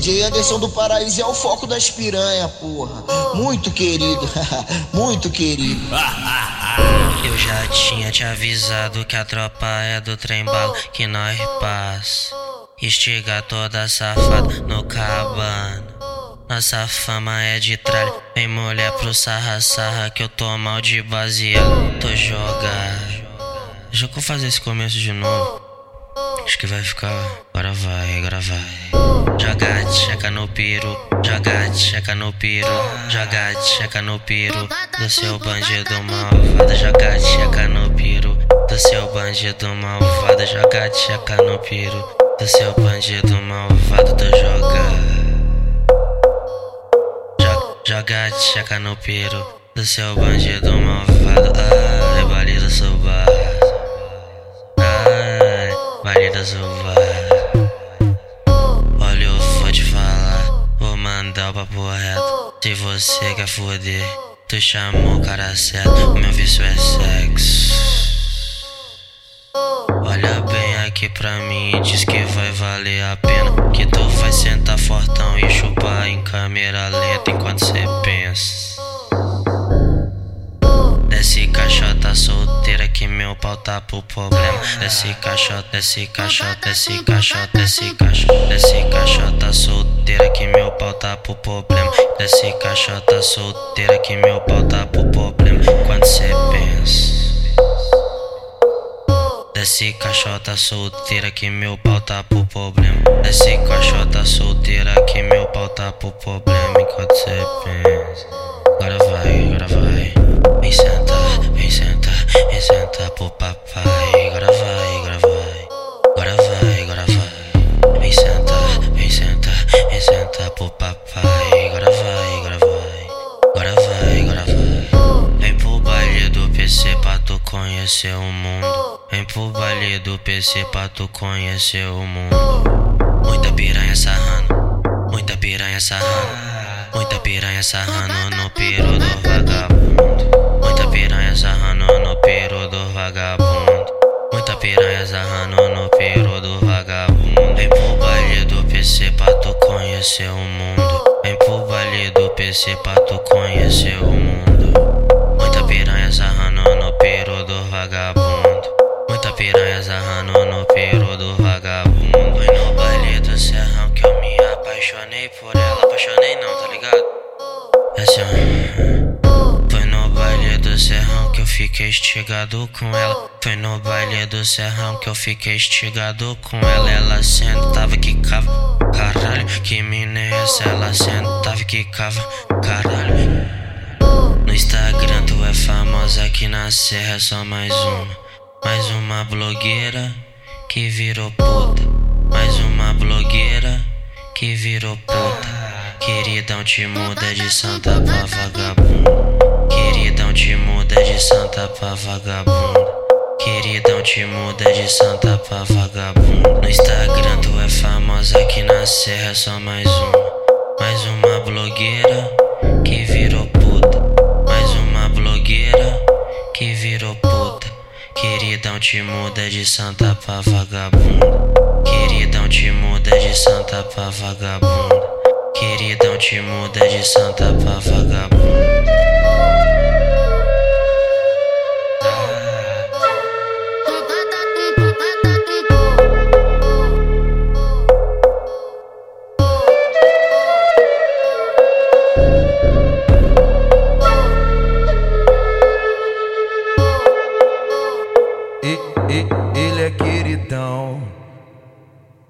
DJ Anderson do Paraíso é o foco das piranha, porra. Muito querido, muito querido. Eu já tinha te avisado que a tropa é do trem bala que nós passa. Estiga toda safada no cabana. Nossa fama é de tralha. Vem mulher pro sarra sarra que eu tô mal de baseado. Tô jogado. Já vou fazer esse começo de novo. Acho que vai ficar. Agora vai, agora vai. Joga checa no piro, joga checa no piro, joga checa no piro. Do seu bandido malvado, joga checa no piro. Do seu bandido malvado, joga checa no piro. Do seu bandido malvado, tô jogando. Joga checa no piro. Do seu bandido malvado, ai, baile do seu bar, ai, baile do seu. Mandar o papo reto. Se você quer foder, tu chamou o cara certo, o meu vício é sexo. Olha bem aqui pra mim e diz que vai valer a pena. Que tu vai sentar fortão e chupar em câmera lenta enquanto cê pensa. Tá pro problema. Desce caixota, desce caixota, desce caixota, desce caixota, desce caixota solteira que meu pau tá pro problema. Desce caixota solteira que meu pau tá pro problema. Quando cê pensa. Desce caixota solteira que meu pau tá pro problema. Desce caixota solteira que meu pau tá pro problema. Enquanto cê pensa. Agora vai, agora vai. PC pra tu conhecer o mundo. Vem pro baile do PC pra tu conhecer o mundo. Muita piranha sarrando, muita piranha sarrando. Muita piranha sarrando no piro do vagabundo. Muita piranha sarrando no piro do vagabundo. Muita piranha sarrando no piro do vagabundo. Vem pro baile do PC pra tu conhecer o mundo. Vem pro baile do PC pra tu conhecer o mundo. Por ela. Apaixonei não, tá ligado? É assim. Foi no baile do serrão que eu fiquei estigado com ela. Foi no baile do serrão que eu fiquei estigado com ela. Ela sentava que cava. Caralho, que mina é essa? Ela sentava que cava. Caralho. No Instagram tu é famosa aqui na serra, é só mais uma. Mais uma blogueira que virou puta. Mais uma blogueira que virou puta. Queridão te muda de santa pra vagabundo. Queridão te muda de santa pra vagabundo. Queridão te muda de santa pra vagabundo. No Instagram tu é famosa aqui na serra, só mais uma. Mais uma blogueira te muda de santa pra vagabundo. Queridão te muda de santa pra vagabundo. Queridão te muda de santa pra vagabundo.